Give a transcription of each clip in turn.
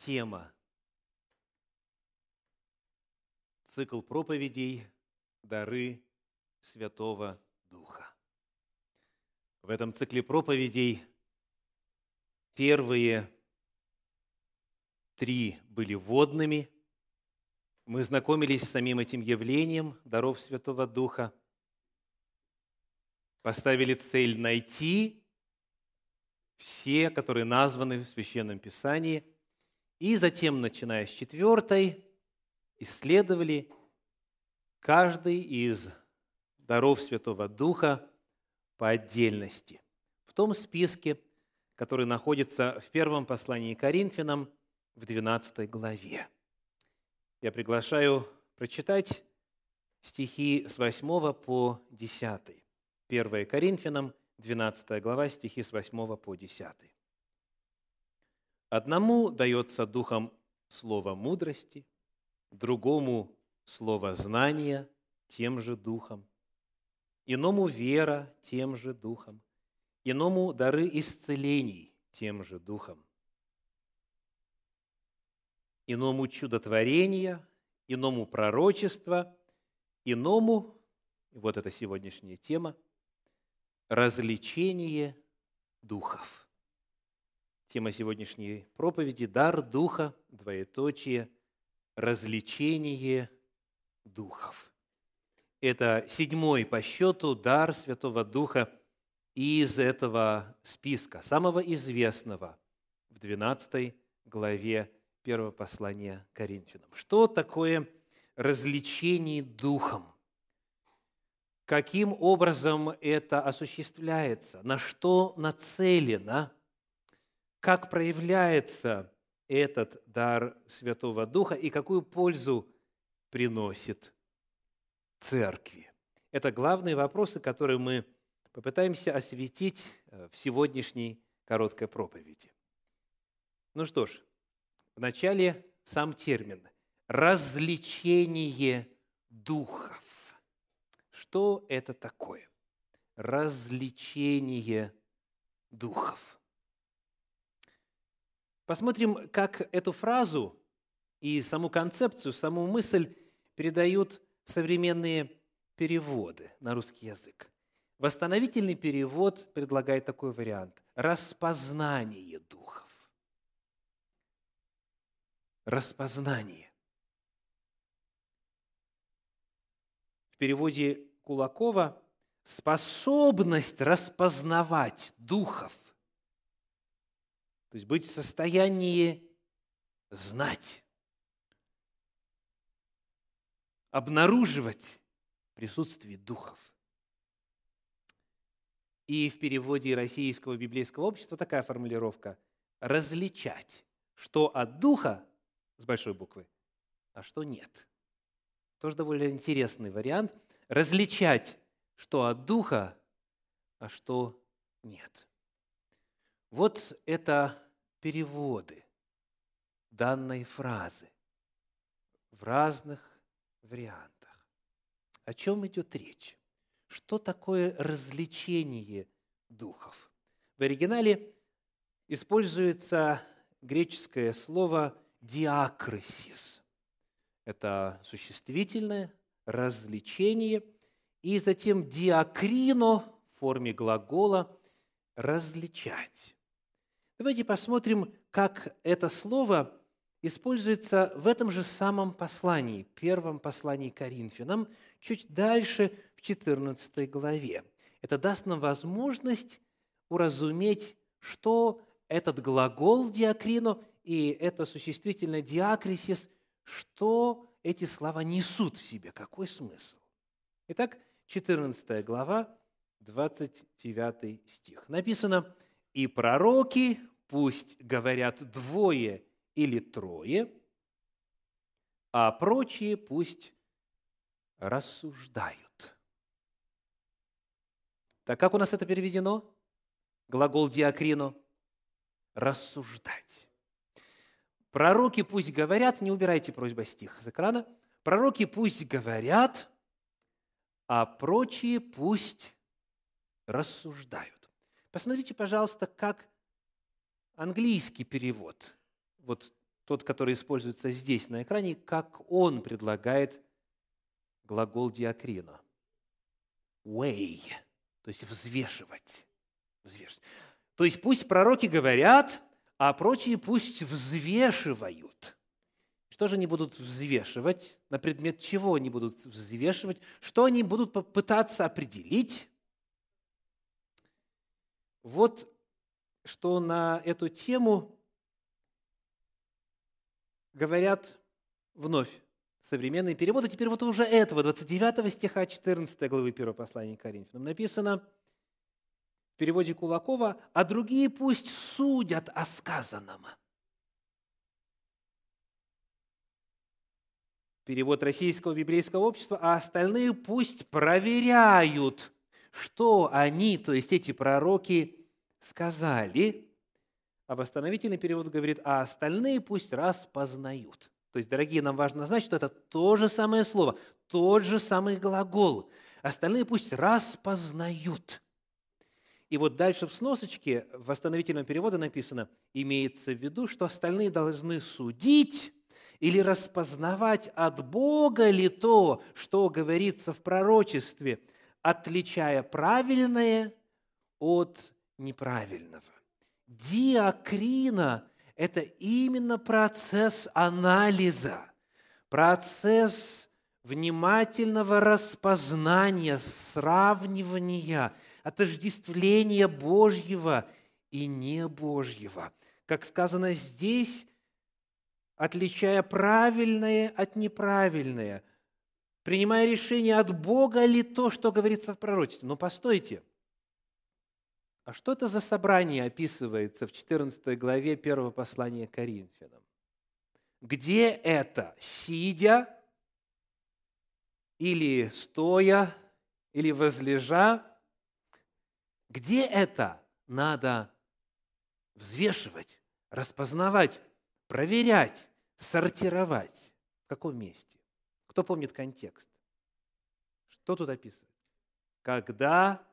тема. Цикл проповедей «Дары Святого Духа». В этом цикле проповедей первые три были водными. Мы знакомились с самим этим явлением даров Святого Духа, поставили цель найти все, которые названы в Священном Писании, и затем, начиная с четвертой, исследовали каждый из даров Святого Духа по отдельности. В том списке, который находится в первом послании Коринфянам в 12 главе. Я приглашаю прочитать стихи с 8 по 10. 1 Коринфянам, 12 глава, стихи с 8 по 10. Одному дается духом слово мудрости, другому слово знания тем же духом, иному вера тем же духом, иному дары исцелений тем же духом, иному чудотворения, иному пророчества, иному, вот это сегодняшняя тема, развлечение духов. Тема сегодняшней проповеди – дар Духа, двоеточие, развлечение духов. Это седьмой по счету дар Святого Духа из этого списка, самого известного в 12 главе первого послания Коринфянам. Что такое развлечение духом? Каким образом это осуществляется? На что нацелено – как проявляется этот дар Святого Духа и какую пользу приносит церкви. Это главные вопросы, которые мы попытаемся осветить э, в сегодняшней короткой проповеди. Ну что ж, вначале сам термин «развлечение духов». Что это такое? Развлечение духов – Посмотрим, как эту фразу и саму концепцию, саму мысль передают современные переводы на русский язык. Восстановительный перевод предлагает такой вариант – распознание духов. Распознание. В переводе Кулакова – способность распознавать духов – то есть быть в состоянии знать, обнаруживать присутствие духов. И в переводе Российского библейского общества такая формулировка – различать, что от духа с большой буквы, а что нет. Тоже довольно интересный вариант. Различать, что от духа, а что нет. Вот это переводы данной фразы в разных вариантах. О чем идет речь? Что такое развлечение духов? В оригинале используется греческое слово «диакрисис». Это существительное, развлечение, и затем «диакрино» в форме глагола «различать». Давайте посмотрим, как это слово используется в этом же самом послании, первом послании Коринфянам, чуть дальше в 14 главе. Это даст нам возможность уразуметь, что этот глагол диакрино и это существительное диакрисис, что эти слова несут в себе, какой смысл. Итак, 14 глава, 29 стих. Написано – и пророки пусть говорят двое или трое, а прочие пусть рассуждают. Так как у нас это переведено? Глагол диакрино – рассуждать. Пророки пусть говорят, не убирайте просьба стих с экрана. Пророки пусть говорят, а прочие пусть рассуждают. Посмотрите, пожалуйста, как английский перевод вот тот, который используется здесь на экране, как он предлагает глагол диакрина. Weigh, то есть взвешивать. взвешивать. То есть пусть пророки говорят, а прочие пусть взвешивают. Что же они будут взвешивать? На предмет чего они будут взвешивать? Что они будут попытаться определить? Вот что на эту тему говорят вновь современные переводы. Теперь вот уже этого, 29 стиха 14 главы 1 послания к Коринфянам написано в переводе Кулакова, «А другие пусть судят о сказанном». Перевод Российского библейского общества, а остальные пусть проверяют, что они, то есть эти пророки, сказали, а восстановительный перевод говорит, а остальные пусть распознают. То есть, дорогие, нам важно знать, что это то же самое слово, тот же самый глагол. Остальные пусть распознают. И вот дальше в сносочке в восстановительном переводе написано, имеется в виду, что остальные должны судить или распознавать от Бога ли то, что говорится в пророчестве, отличая правильное от неправильного. Диакрина – это именно процесс анализа, процесс внимательного распознания, сравнивания, отождествления Божьего и небожьего. Как сказано здесь, отличая правильное от неправильное, принимая решение от Бога ли то, что говорится в пророчестве. Но постойте – а что это за собрание описывается в 14 главе 1 послания Коринфянам? Где это? Сидя или стоя, или возлежа? Где это надо взвешивать, распознавать, проверять, сортировать? В каком месте? Кто помнит контекст? Что тут описывается? Когда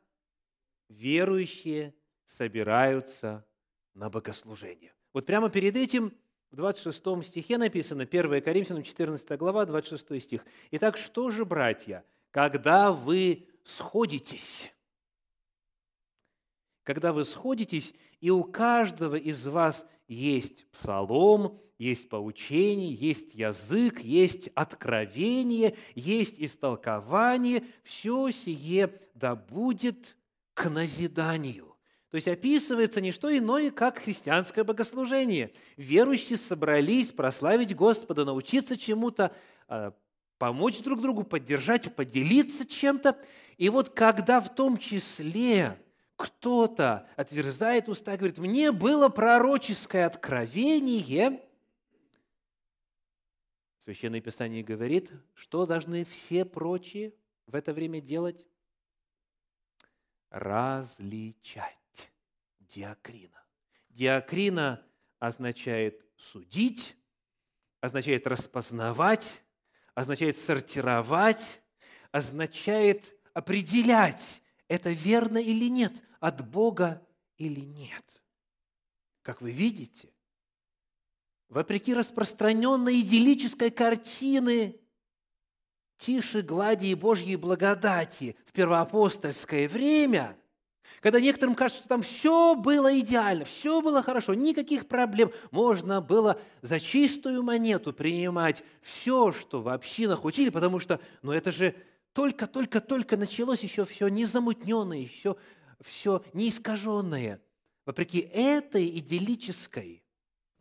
верующие собираются на богослужение. Вот прямо перед этим в 26 стихе написано, 1 Коринфянам 14 глава, 26 стих. «Итак, что же, братья, когда вы сходитесь?» Когда вы сходитесь, и у каждого из вас есть псалом, есть поучение, есть язык, есть откровение, есть истолкование, все сие да будет к назиданию. То есть описывается не что иное, как христианское богослужение. Верующие собрались прославить Господа, научиться чему-то, а, помочь друг другу, поддержать, поделиться чем-то. И вот когда в том числе кто-то отверзает уста и говорит, мне было пророческое откровение, Священное Писание говорит, что должны все прочие в это время делать? Различать. Диакрина. Диакрина означает судить, означает распознавать, означает сортировать, означает определять, это верно или нет, от Бога или нет. Как вы видите, вопреки распространенной идиллической картины тише глади и Божьей благодати в первоапостольское время, когда некоторым кажется, что там все было идеально, все было хорошо, никаких проблем, можно было за чистую монету принимать все, что в общинах учили, потому что, ну это же только-только-только началось, еще все незамутненное, еще все неискаженное. Вопреки этой идиллической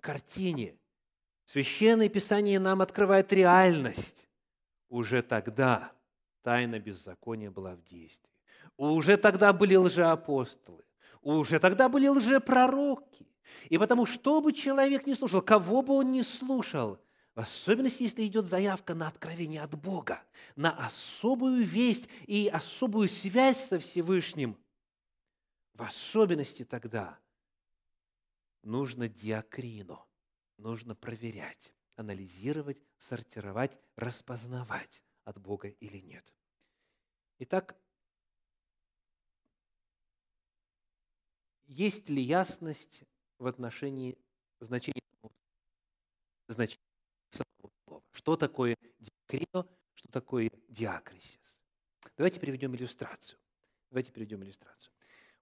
картине, Священное Писание нам открывает реальность уже тогда тайна беззакония была в действии. Уже тогда были лжеапостолы, уже тогда были лжепророки. И потому, что бы человек не слушал, кого бы он не слушал, в особенности, если идет заявка на откровение от Бога, на особую весть и особую связь со Всевышним, в особенности тогда нужно диакрину, нужно проверять анализировать, сортировать, распознавать, от Бога или нет. Итак, есть ли ясность в отношении значения значение самого слова. Что такое диакрино, что такое диакрисис. Давайте приведем иллюстрацию. Давайте приведем иллюстрацию.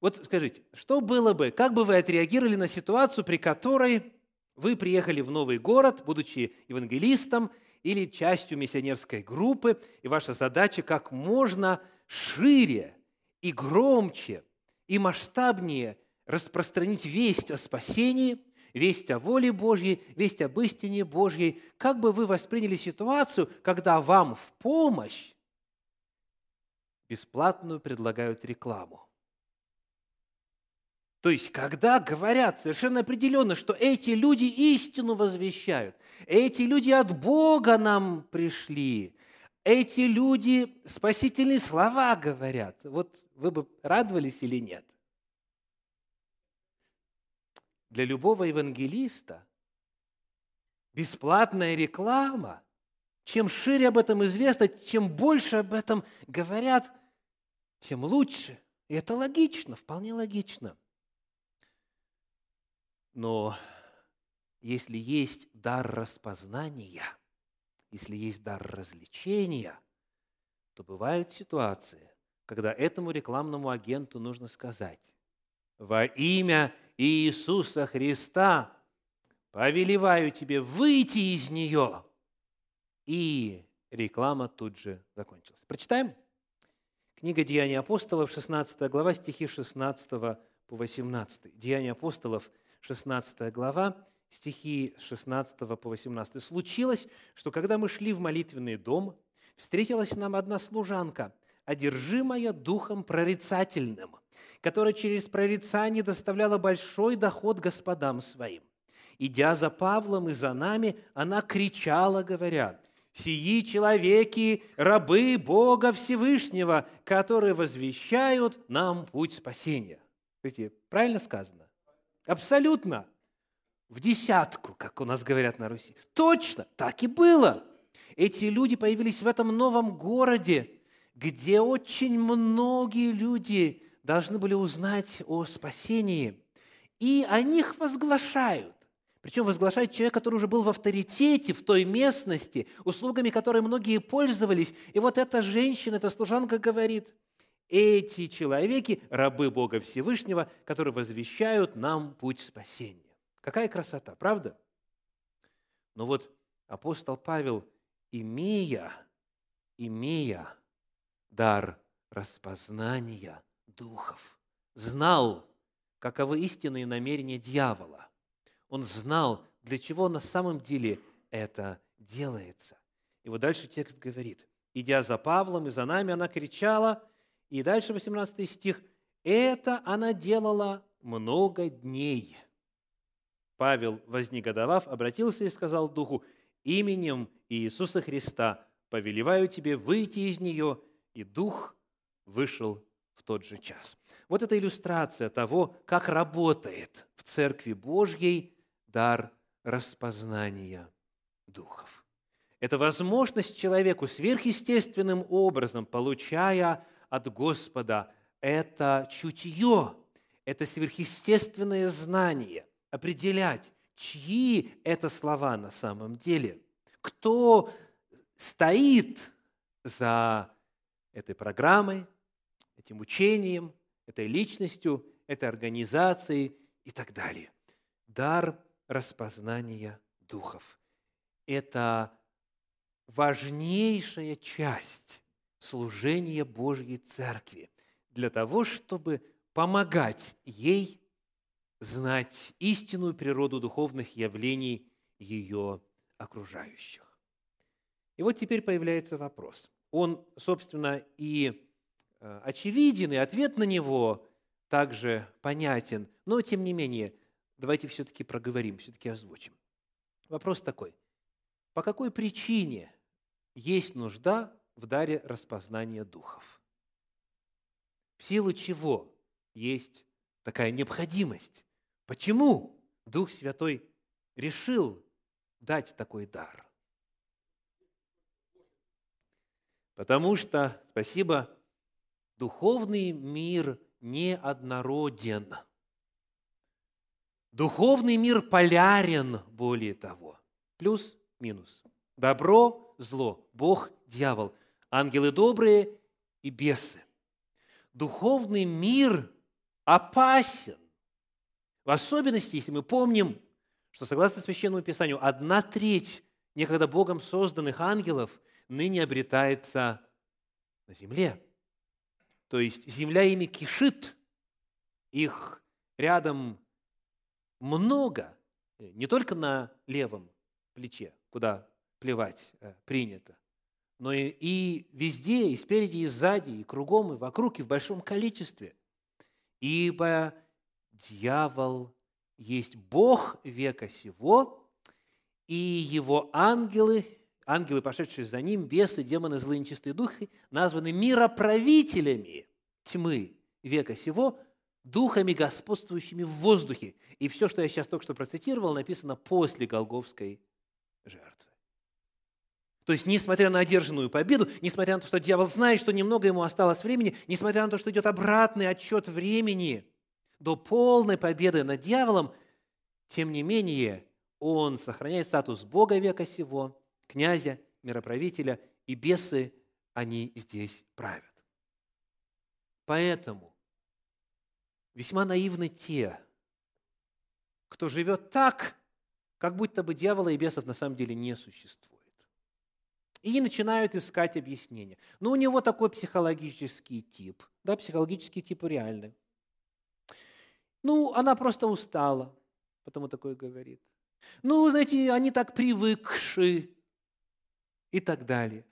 Вот скажите, что было бы, как бы вы отреагировали на ситуацию, при которой вы приехали в новый город, будучи евангелистом или частью миссионерской группы, и ваша задача как можно шире и громче и масштабнее распространить весть о спасении, весть о воле Божьей, весть об истине Божьей. Как бы вы восприняли ситуацию, когда вам в помощь бесплатную предлагают рекламу? То есть, когда говорят совершенно определенно, что эти люди истину возвещают, эти люди от Бога нам пришли, эти люди спасительные слова говорят, вот вы бы радовались или нет? Для любого евангелиста бесплатная реклама, чем шире об этом известно, чем больше об этом говорят, тем лучше. И это логично, вполне логично – но если есть дар распознания, если есть дар развлечения, то бывают ситуации, когда этому рекламному агенту нужно сказать, во имя Иисуса Христа повелеваю тебе выйти из нее. И реклама тут же закончилась. Прочитаем? Книга Деяний апостолов, 16 глава, стихи 16 по 18. Деяния апостолов – 16 глава, стихи с 16 по 18. «Случилось, что когда мы шли в молитвенный дом, встретилась нам одна служанка, одержимая духом прорицательным, которая через прорицание доставляла большой доход господам своим. Идя за Павлом и за нами, она кричала, говоря, «Сии человеки, рабы Бога Всевышнего, которые возвещают нам путь спасения». Видите, правильно сказано? Абсолютно. В десятку, как у нас говорят на Руси. Точно, так и было. Эти люди появились в этом новом городе, где очень многие люди должны были узнать о спасении. И о них возглашают. Причем возглашает человек, который уже был в авторитете в той местности, услугами которой многие пользовались. И вот эта женщина, эта служанка говорит, эти человеки – рабы Бога Всевышнего, которые возвещают нам путь спасения. Какая красота, правда? Но вот апостол Павел, имея, имея дар распознания духов, знал, каковы истинные намерения дьявола. Он знал, для чего на самом деле это делается. И вот дальше текст говорит, идя за Павлом и за нами, она кричала – и дальше 18 стих. «Это она делала много дней». Павел, вознегодовав, обратился и сказал Духу, «Именем Иисуса Христа повелеваю тебе выйти из нее». И Дух вышел в тот же час. Вот это иллюстрация того, как работает в Церкви Божьей дар распознания духов. Это возможность человеку сверхъестественным образом, получая от Господа – это чутье, это сверхъестественное знание, определять, чьи это слова на самом деле, кто стоит за этой программой, этим учением, этой личностью, этой организацией и так далее. Дар распознания духов – это важнейшая часть служение Божьей Церкви для того, чтобы помогать ей знать истинную природу духовных явлений ее окружающих. И вот теперь появляется вопрос. Он, собственно, и э, очевиден, и ответ на него также понятен, но, тем не менее, давайте все-таки проговорим, все-таки озвучим. Вопрос такой. По какой причине есть нужда в даре распознания духов. В силу чего есть такая необходимость? Почему Дух Святой решил дать такой дар? Потому что, спасибо, духовный мир неоднороден. Духовный мир полярен, более того. Плюс, минус. Добро, зло, Бог, дьявол, ангелы добрые и бесы. Духовный мир опасен. В особенности, если мы помним, что согласно Священному Писанию, одна треть некогда Богом созданных ангелов ныне обретается на земле. То есть земля ими кишит, их рядом много, не только на левом плече, куда плевать э, принято, но и, и везде, и спереди, и сзади, и кругом, и вокруг, и в большом количестве. Ибо дьявол есть Бог века сего, и его ангелы, ангелы, пошедшие за ним, бесы, демоны, злые нечистые духи, названы мироправителями тьмы века сего, духами, господствующими в воздухе. И все, что я сейчас только что процитировал, написано после Голговской жертвы. То есть, несмотря на одержанную победу, несмотря на то, что дьявол знает, что немного ему осталось времени, несмотря на то, что идет обратный отчет времени до полной победы над дьяволом, тем не менее, он сохраняет статус Бога века сего, князя, мироправителя, и бесы, они здесь правят. Поэтому весьма наивны те, кто живет так, как будто бы дьявола и бесов на самом деле не существует. И начинают искать объяснения. Ну, у него такой психологический тип. Да, психологический тип реальный. Ну, она просто устала, потому такое говорит. Ну, знаете, они так привыкши и так далее.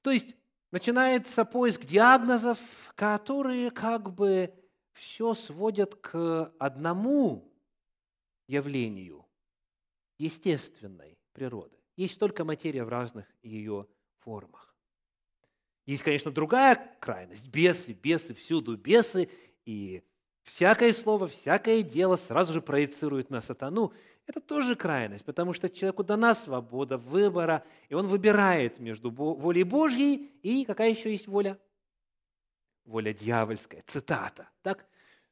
То есть начинается поиск диагнозов, которые как бы все сводят к одному явлению естественной природы. Есть только материя в разных ее формах. Есть, конечно, другая крайность. Бесы, бесы, всюду бесы. И всякое слово, всякое дело сразу же проецирует на сатану. Это тоже крайность, потому что человеку дана свобода выбора, и он выбирает между волей Божьей и какая еще есть воля? Воля дьявольская, цитата. Так?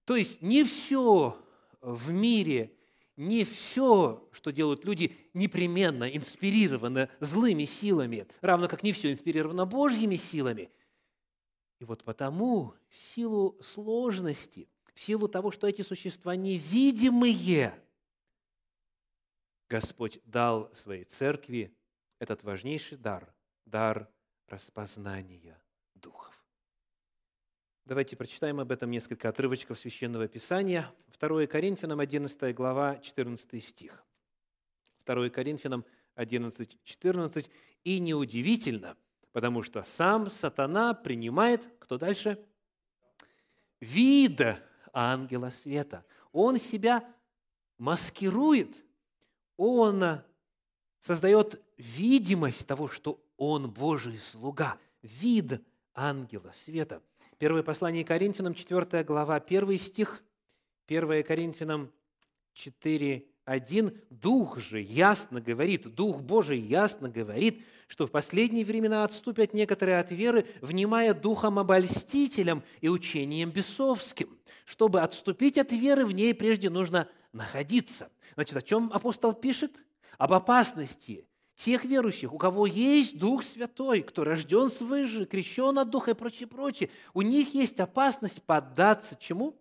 То есть не все в мире не все, что делают люди, непременно инспирировано злыми силами, равно как не все инспирировано Божьими силами. И вот потому, в силу сложности, в силу того, что эти существа невидимые, Господь дал своей церкви этот важнейший дар, дар распознания духов. Давайте прочитаем об этом несколько отрывочков Священного Писания. 2 Коринфянам, 11 глава, 14 стих. 2 Коринфянам 11, 14. «И неудивительно, потому что сам сатана принимает, кто дальше? Вид ангела света. Он себя маскирует, он создает видимость того, что он Божий слуга, вид ангела света – Первое послание Коринфянам, 4 глава, 1 стих, 1 Коринфянам 4, 1. Дух же ясно говорит, Дух Божий ясно говорит, что в последние времена отступят некоторые от веры, внимая духом обольстителям и учением бесовским. Чтобы отступить от веры, в ней прежде нужно находиться. Значит, о чем апостол пишет? Об опасности тех верующих, у кого есть Дух Святой, кто рожден свыше, крещен от Духа и прочее, прочее, у них есть опасность поддаться чему?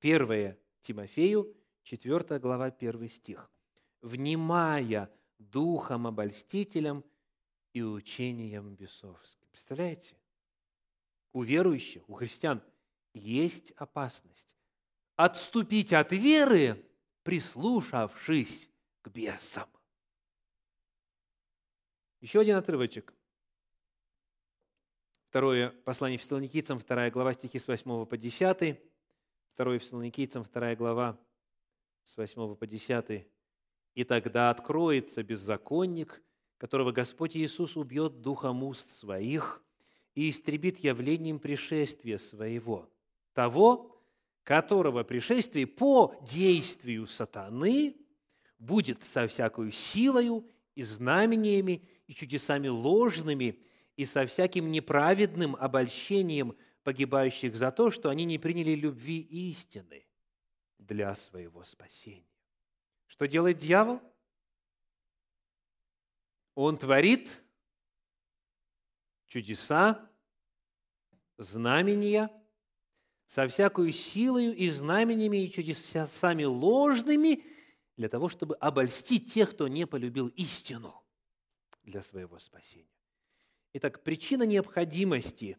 1 Тимофею, 4 глава, 1 стих. «Внимая духом обольстителям и учением бесовским». Представляете? У верующих, у христиан есть опасность отступить от веры, прислушавшись к бесам. Еще один отрывочек. Второе послание Фессалоникийцам, вторая глава, стихи с 8 по 10. Второе Фессалоникийцам, вторая глава, с 8 по 10. «И тогда откроется беззаконник, которого Господь Иисус убьет духом уст своих и истребит явлением пришествия своего, того, которого пришествие по действию сатаны будет со всякою силою и знамениями, и чудесами ложными, и со всяким неправедным обольщением погибающих за то, что они не приняли любви истины для своего спасения. Что делает дьявол? Он творит чудеса, знамения со всякою силою и знамениями и чудесами ложными для того, чтобы обольстить тех, кто не полюбил истину для своего спасения. Итак, причина необходимости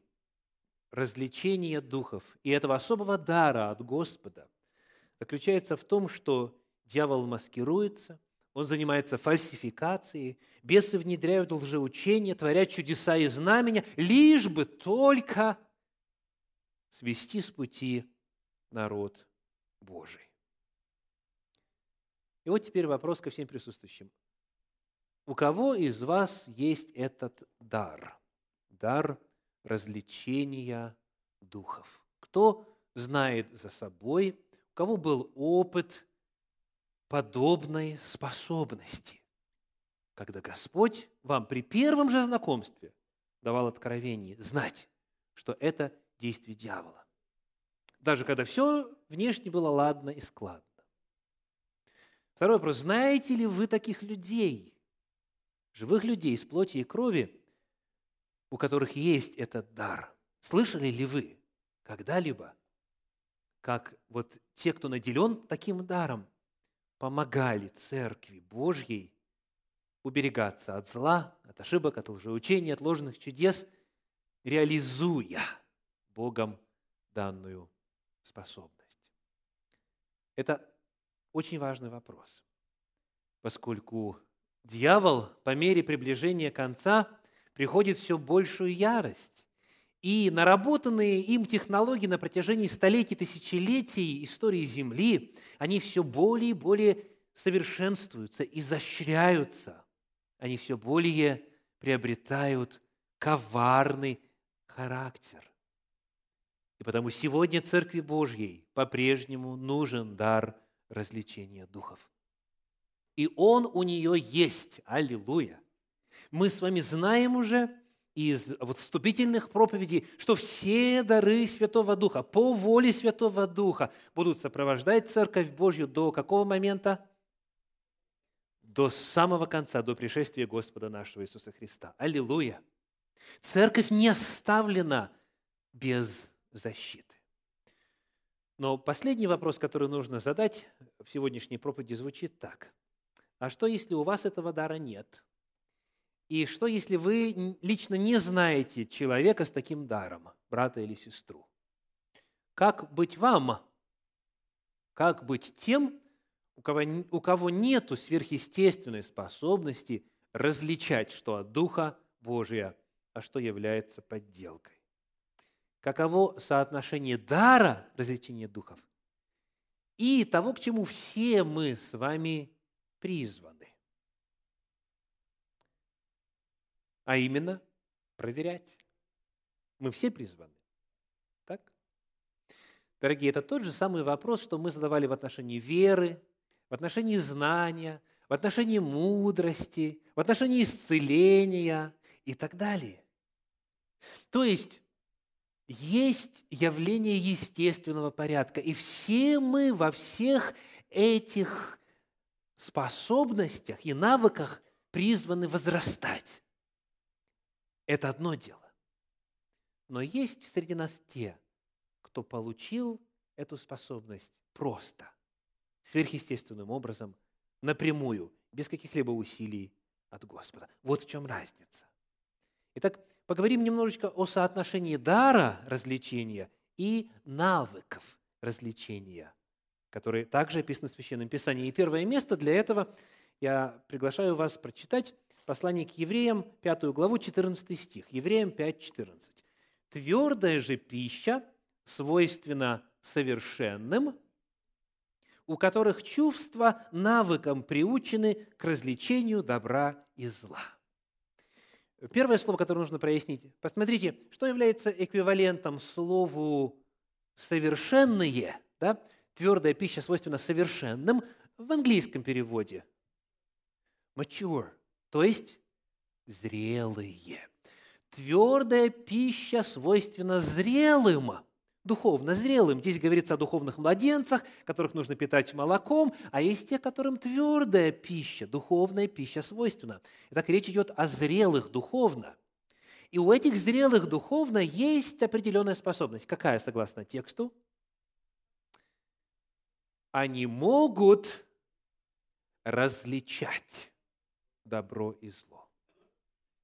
развлечения духов и этого особого дара от Господа заключается в том, что дьявол маскируется, он занимается фальсификацией, бесы внедряют лжеучения, творят чудеса и знамения, лишь бы только свести с пути народ Божий. Вот теперь вопрос ко всем присутствующим. У кого из вас есть этот дар? Дар развлечения духов. Кто знает за собой, у кого был опыт подобной способности, когда Господь вам при первом же знакомстве давал откровение знать, что это действие дьявола. Даже когда все внешне было ладно и складно. Второй вопрос. Знаете ли вы таких людей, живых людей из плоти и крови, у которых есть этот дар? Слышали ли вы когда-либо, как вот те, кто наделен таким даром, помогали Церкви Божьей уберегаться от зла, от ошибок, от лжеучений, от ложных чудес, реализуя Богом данную способность. Это очень важный вопрос, поскольку дьявол по мере приближения конца приходит все большую ярость. И наработанные им технологии на протяжении столетий, тысячелетий истории Земли, они все более и более совершенствуются, изощряются. Они все более приобретают коварный характер. И потому сегодня Церкви Божьей по-прежнему нужен дар развлечения духов. И он у нее есть. Аллилуйя. Мы с вами знаем уже из вот вступительных проповедей, что все дары Святого Духа по воле Святого Духа будут сопровождать Церковь Божью до какого момента? До самого конца, до пришествия Господа нашего Иисуса Христа. Аллилуйя! Церковь не оставлена без защиты. Но последний вопрос, который нужно задать в сегодняшней проповеди, звучит так. А что, если у вас этого дара нет? И что, если вы лично не знаете человека с таким даром, брата или сестру? Как быть вам? Как быть тем, у кого, у кого нет сверхъестественной способности различать, что от Духа Божия, а что является подделкой? Каково соотношение дара развлечения духов и того, к чему все мы с вами призваны. А именно, проверять. Мы все призваны. Так? Дорогие, это тот же самый вопрос, что мы задавали в отношении веры, в отношении знания, в отношении мудрости, в отношении исцеления и так далее. То есть есть явление естественного порядка. И все мы во всех этих способностях и навыках призваны возрастать. Это одно дело. Но есть среди нас те, кто получил эту способность просто, сверхъестественным образом, напрямую, без каких-либо усилий от Господа. Вот в чем разница. Итак, поговорим немножечко о соотношении дара развлечения и навыков развлечения, которые также описаны в Священном Писании. И первое место для этого я приглашаю вас прочитать послание к евреям, 5 главу, 14 стих. Евреям 5, 14. «Твердая же пища свойственна совершенным, у которых чувства навыком приучены к развлечению добра и зла». Первое слово, которое нужно прояснить. Посмотрите, что является эквивалентом слову «совершенные», да? твердая пища свойственна совершенным в английском переводе. Mature, то есть зрелые. Твердая пища свойственна зрелым, духовно зрелым. Здесь говорится о духовных младенцах, которых нужно питать молоком, а есть те, которым твердая пища, духовная пища свойственна. Итак, речь идет о зрелых духовно. И у этих зрелых духовно есть определенная способность. Какая, согласно тексту? Они могут различать добро и зло.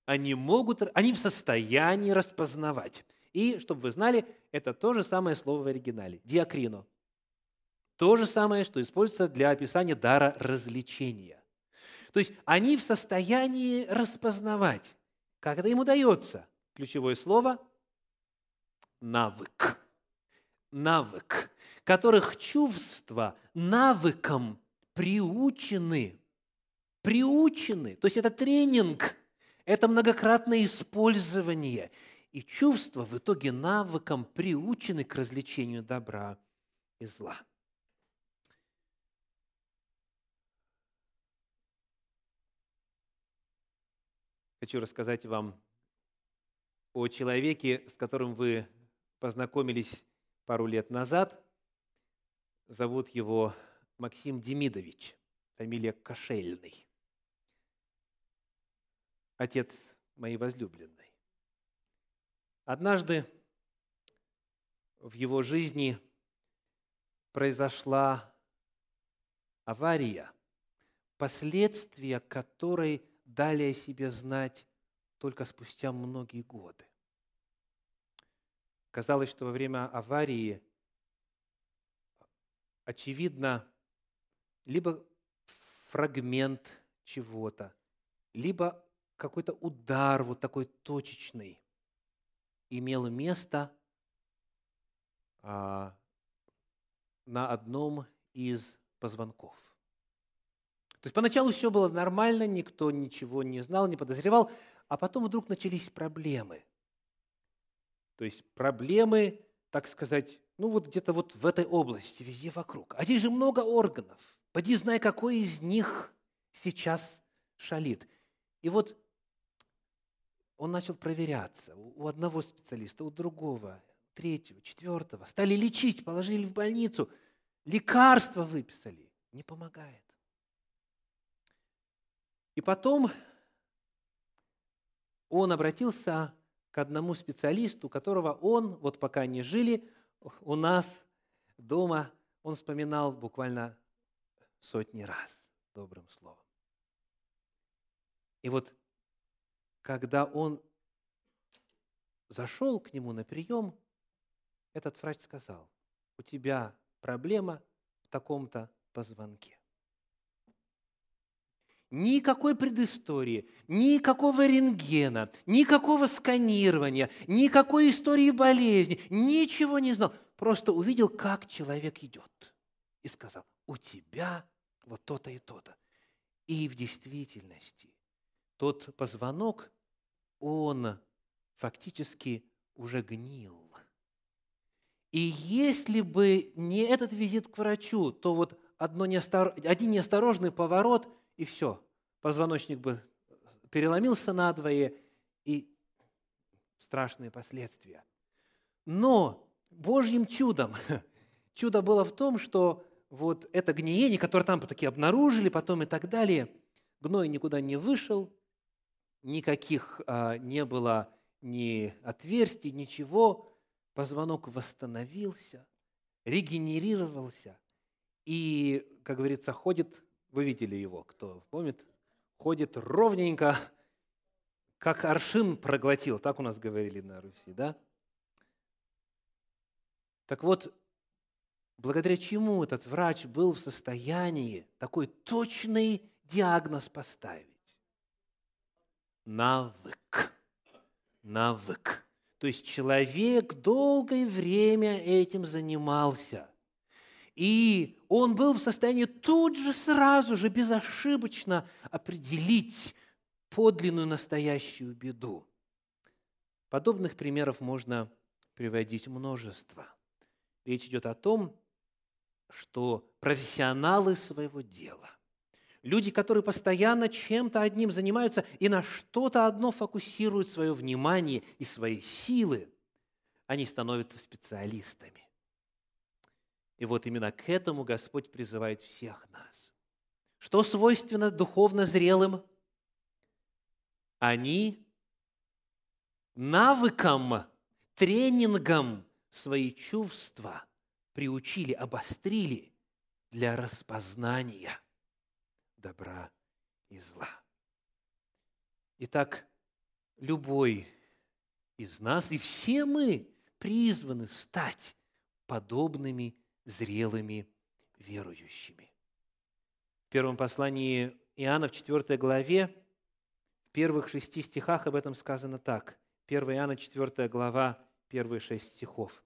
Они могут, они в состоянии распознавать. И, чтобы вы знали, это то же самое слово в оригинале – диакрино. То же самое, что используется для описания дара развлечения. То есть они в состоянии распознавать. Как это им удается? Ключевое слово – навык. Навык, которых чувства навыком приучены. Приучены. То есть это тренинг, это многократное использование – и чувства в итоге навыком приучены к развлечению добра и зла. Хочу рассказать вам о человеке, с которым вы познакомились пару лет назад. Зовут его Максим Демидович, фамилия Кошельный. Отец моей возлюбленной. Однажды в его жизни произошла авария, последствия которой дали о себе знать только спустя многие годы. Казалось, что во время аварии, очевидно, либо фрагмент чего-то, либо какой-то удар вот такой точечный имело место а, на одном из позвонков. То есть поначалу все было нормально, никто ничего не знал, не подозревал, а потом вдруг начались проблемы. То есть проблемы, так сказать, ну вот где-то вот в этой области, везде вокруг. А здесь же много органов. Поди знай, какой из них сейчас шалит. И вот он начал проверяться у одного специалиста, у другого, третьего, четвертого. Стали лечить, положили в больницу, лекарства выписали. Не помогает. И потом он обратился к одному специалисту, которого он, вот пока они жили, у нас дома, он вспоминал буквально сотни раз добрым словом. И вот когда он зашел к нему на прием, этот врач сказал, у тебя проблема в таком-то позвонке. Никакой предыстории, никакого рентгена, никакого сканирования, никакой истории болезни, ничего не знал. Просто увидел, как человек идет. И сказал, у тебя вот то-то и то-то. И в действительности тот позвонок он фактически уже гнил. И если бы не этот визит к врачу, то вот одно неостор... один неосторожный поворот, и все, позвоночник бы переломился надвое, и страшные последствия. Но Божьим чудом, чудо было в том, что вот это гниение, которое там таки обнаружили потом и так далее, гной никуда не вышел, никаких а, не было ни отверстий, ничего. Позвонок восстановился, регенерировался. И, как говорится, ходит, вы видели его, кто помнит, ходит ровненько, как аршин проглотил, так у нас говорили на Руси, да? Так вот, благодаря чему этот врач был в состоянии такой точный диагноз поставить? Навык. Навык. То есть человек долгое время этим занимался. И он был в состоянии тут же, сразу же, безошибочно определить подлинную настоящую беду. Подобных примеров можно приводить множество. Речь идет о том, что профессионалы своего дела Люди, которые постоянно чем-то одним занимаются и на что-то одно фокусируют свое внимание и свои силы, они становятся специалистами. И вот именно к этому Господь призывает всех нас. Что свойственно духовно зрелым? Они навыкам, тренингом свои чувства приучили, обострили для распознания добра и зла. Итак, любой из нас и все мы призваны стать подобными зрелыми верующими. В первом послании Иоанна в 4 главе, в первых шести стихах об этом сказано так. 1 Иоанна 4 глава, первые шесть стихов.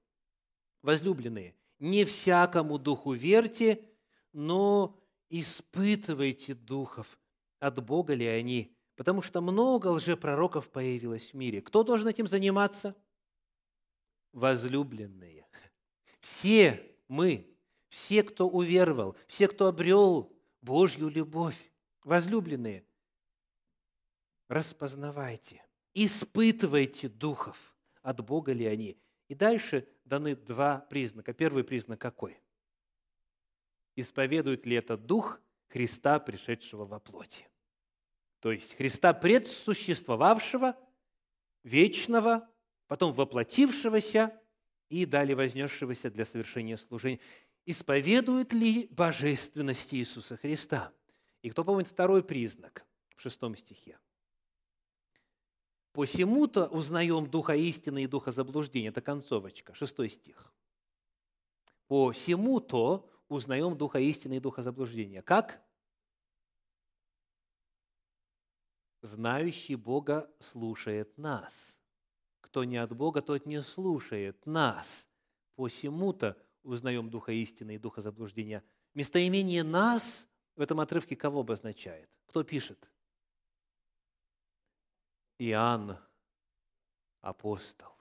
«Возлюбленные, не всякому духу верьте, но испытывайте духов, от Бога ли они, потому что много лжепророков появилось в мире. Кто должен этим заниматься? Возлюбленные. Все мы, все, кто уверовал, все, кто обрел Божью любовь, возлюбленные, распознавайте, испытывайте духов, от Бога ли они. И дальше даны два признака. Первый признак какой? Исповедует ли это дух Христа, пришедшего во плоти? То есть Христа предсуществовавшего, вечного, потом воплотившегося и далее вознесшегося для совершения служения. Исповедует ли божественность Иисуса Христа? И кто помнит второй признак в шестом стихе? «Посему-то узнаем духа истины и духа заблуждения». Это концовочка, шестой стих. «Посему-то узнаем духа истины и духа заблуждения». Как? знающий Бога слушает нас. Кто не от Бога, тот не слушает нас. Посему-то узнаем Духа истины и Духа заблуждения. Местоимение «нас» в этом отрывке кого обозначает? Кто пишет? Иоанн, апостол.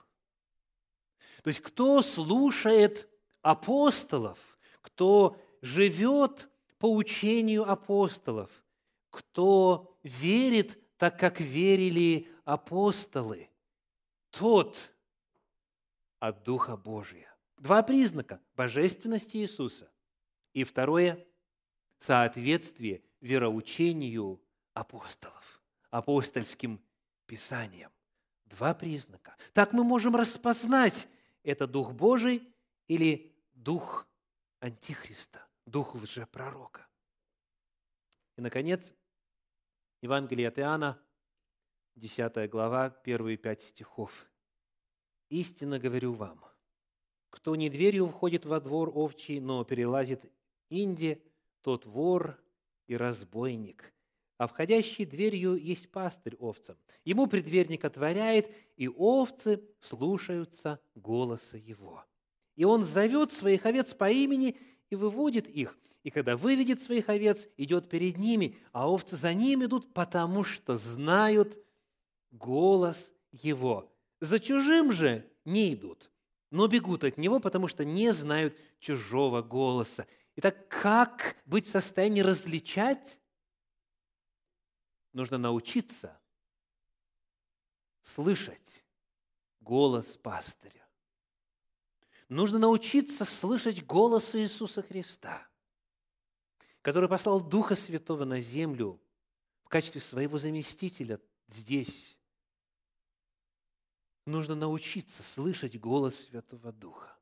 То есть кто слушает апостолов, кто живет по учению апостолов, кто верит так как верили апостолы. Тот от Духа Божия. Два признака – божественности Иисуса. И второе – соответствие вероучению апостолов, апостольским писаниям. Два признака. Так мы можем распознать, это Дух Божий или Дух Антихриста, Дух лжепророка. И, наконец, Евангелие от Иоанна, 10 глава, первые пять стихов. «Истинно говорю вам, кто не дверью входит во двор овчий, но перелазит инде, тот вор и разбойник. А входящий дверью есть пастырь овцам. Ему предверник отворяет, и овцы слушаются голоса его. И он зовет своих овец по имени и выводит их – и когда выведет своих овец, идет перед ними, а овцы за ним идут, потому что знают голос его. За чужим же не идут, но бегут от него, потому что не знают чужого голоса. Итак, как быть в состоянии различать? Нужно научиться слышать голос пастыря. Нужно научиться слышать голос Иисуса Христа – который послал Духа Святого на землю в качестве своего заместителя здесь. Нужно научиться слышать голос Святого Духа.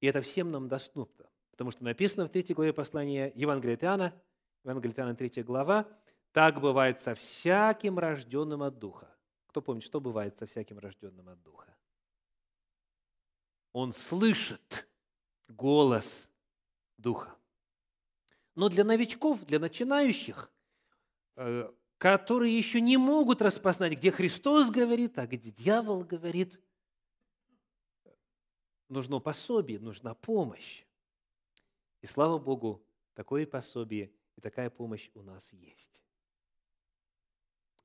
И это всем нам доступно, потому что написано в 3 главе послания Евангелия от Иоанна, Евангелие Иоанна, 3 глава, «Так бывает со всяким рожденным от Духа». Кто помнит, что бывает со всяким рожденным от Духа? Он слышит голос Духа. Но для новичков, для начинающих, э, которые еще не могут распознать, где Христос говорит, а где дьявол говорит, нужно пособие, нужна помощь. И слава Богу, такое пособие и такая помощь у нас есть.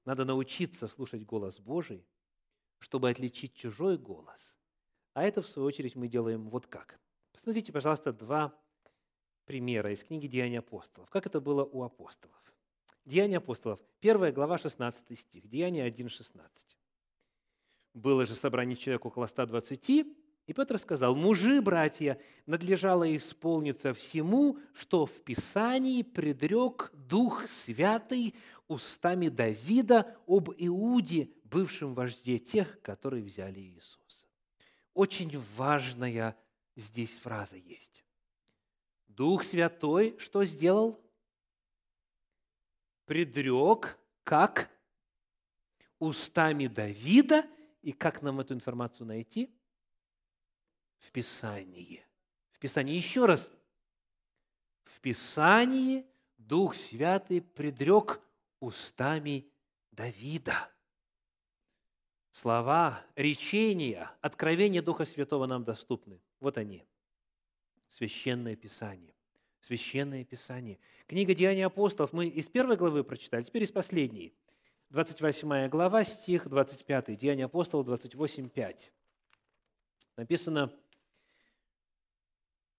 Надо научиться слушать голос Божий, чтобы отличить чужой голос. А это, в свою очередь, мы делаем вот как. Посмотрите, пожалуйста, два примера из книги «Деяния апостолов». Как это было у апостолов? Деяния апостолов, 1 глава, 16 стих, Деяния 1, 16. было же собрание человек около 120, и Петр сказал, «Мужи, братья, надлежало исполниться всему, что в Писании предрек Дух Святый устами Давида об Иуде, бывшем вожде тех, которые взяли Иисуса». Очень важная здесь фраза есть. Дух Святой что сделал? Предрек, как устами Давида, и как нам эту информацию найти? В Писании. В Писании. Еще раз. В Писании Дух Святый предрек устами Давида. Слова, речения, откровения Духа Святого нам доступны. Вот они. Священное Писание. Священное Писание. Книга Деяний апостолов мы из первой главы прочитали, теперь из последней. 28 глава, стих 25. Деяния апостолов 28, 5. Написано,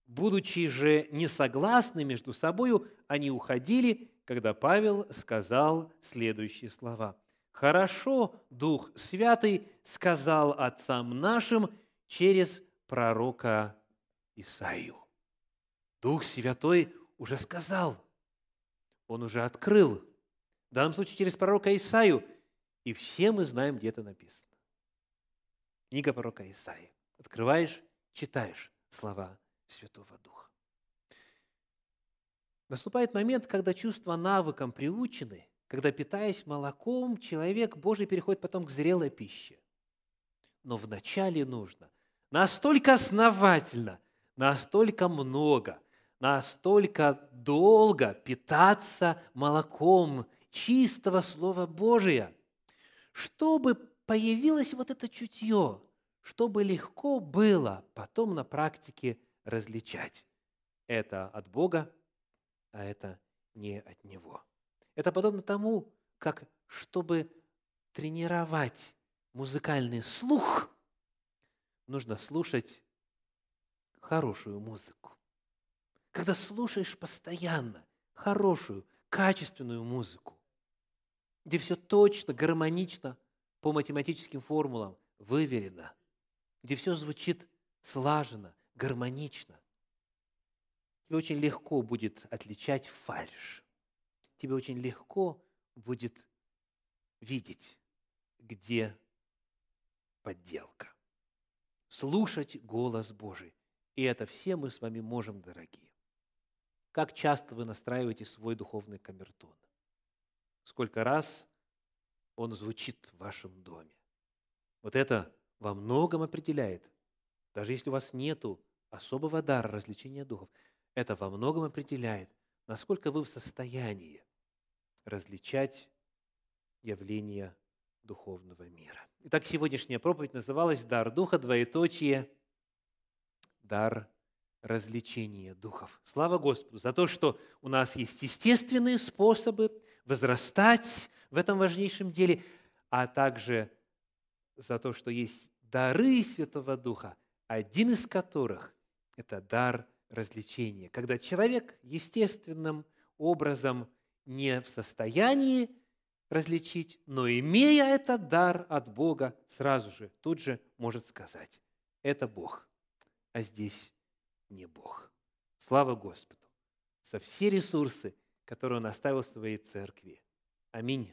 «Будучи же несогласны между собою, они уходили, когда Павел сказал следующие слова. «Хорошо Дух Святый сказал отцам нашим через пророка Исаию». Дух Святой уже сказал, Он уже открыл, в данном случае через пророка Исаию, и все мы знаем, где это написано. Книга пророка Исаии. Открываешь, читаешь слова Святого Духа. Наступает момент, когда чувства навыкам приучены, когда, питаясь молоком, человек Божий переходит потом к зрелой пище. Но вначале нужно настолько основательно, настолько много, настолько долго питаться молоком чистого Слова Божия, чтобы появилось вот это чутье, чтобы легко было потом на практике различать. Это от Бога, а это не от Него. Это подобно тому, как чтобы тренировать музыкальный слух, нужно слушать хорошую музыку когда слушаешь постоянно хорошую, качественную музыку, где все точно, гармонично, по математическим формулам выверено, где все звучит слаженно, гармонично, тебе очень легко будет отличать фальш. Тебе очень легко будет видеть, где подделка. Слушать голос Божий. И это все мы с вами можем, дорогие. Как часто вы настраиваете свой духовный камертон? Сколько раз он звучит в вашем доме? Вот это во многом определяет, даже если у вас нет особого дара развлечения духов, это во многом определяет, насколько вы в состоянии различать явления духовного мира. Итак, сегодняшняя проповедь называлась «Дар Духа, двоеточие, дар развлечения духов. Слава Господу за то, что у нас есть естественные способы возрастать в этом важнейшем деле, а также за то, что есть дары Святого Духа, один из которых – это дар развлечения. Когда человек естественным образом не в состоянии различить, но имея этот дар от Бога, сразу же, тут же может сказать, это Бог, а здесь не Бог. Слава Господу за все ресурсы, которые Он оставил в своей церкви. Аминь.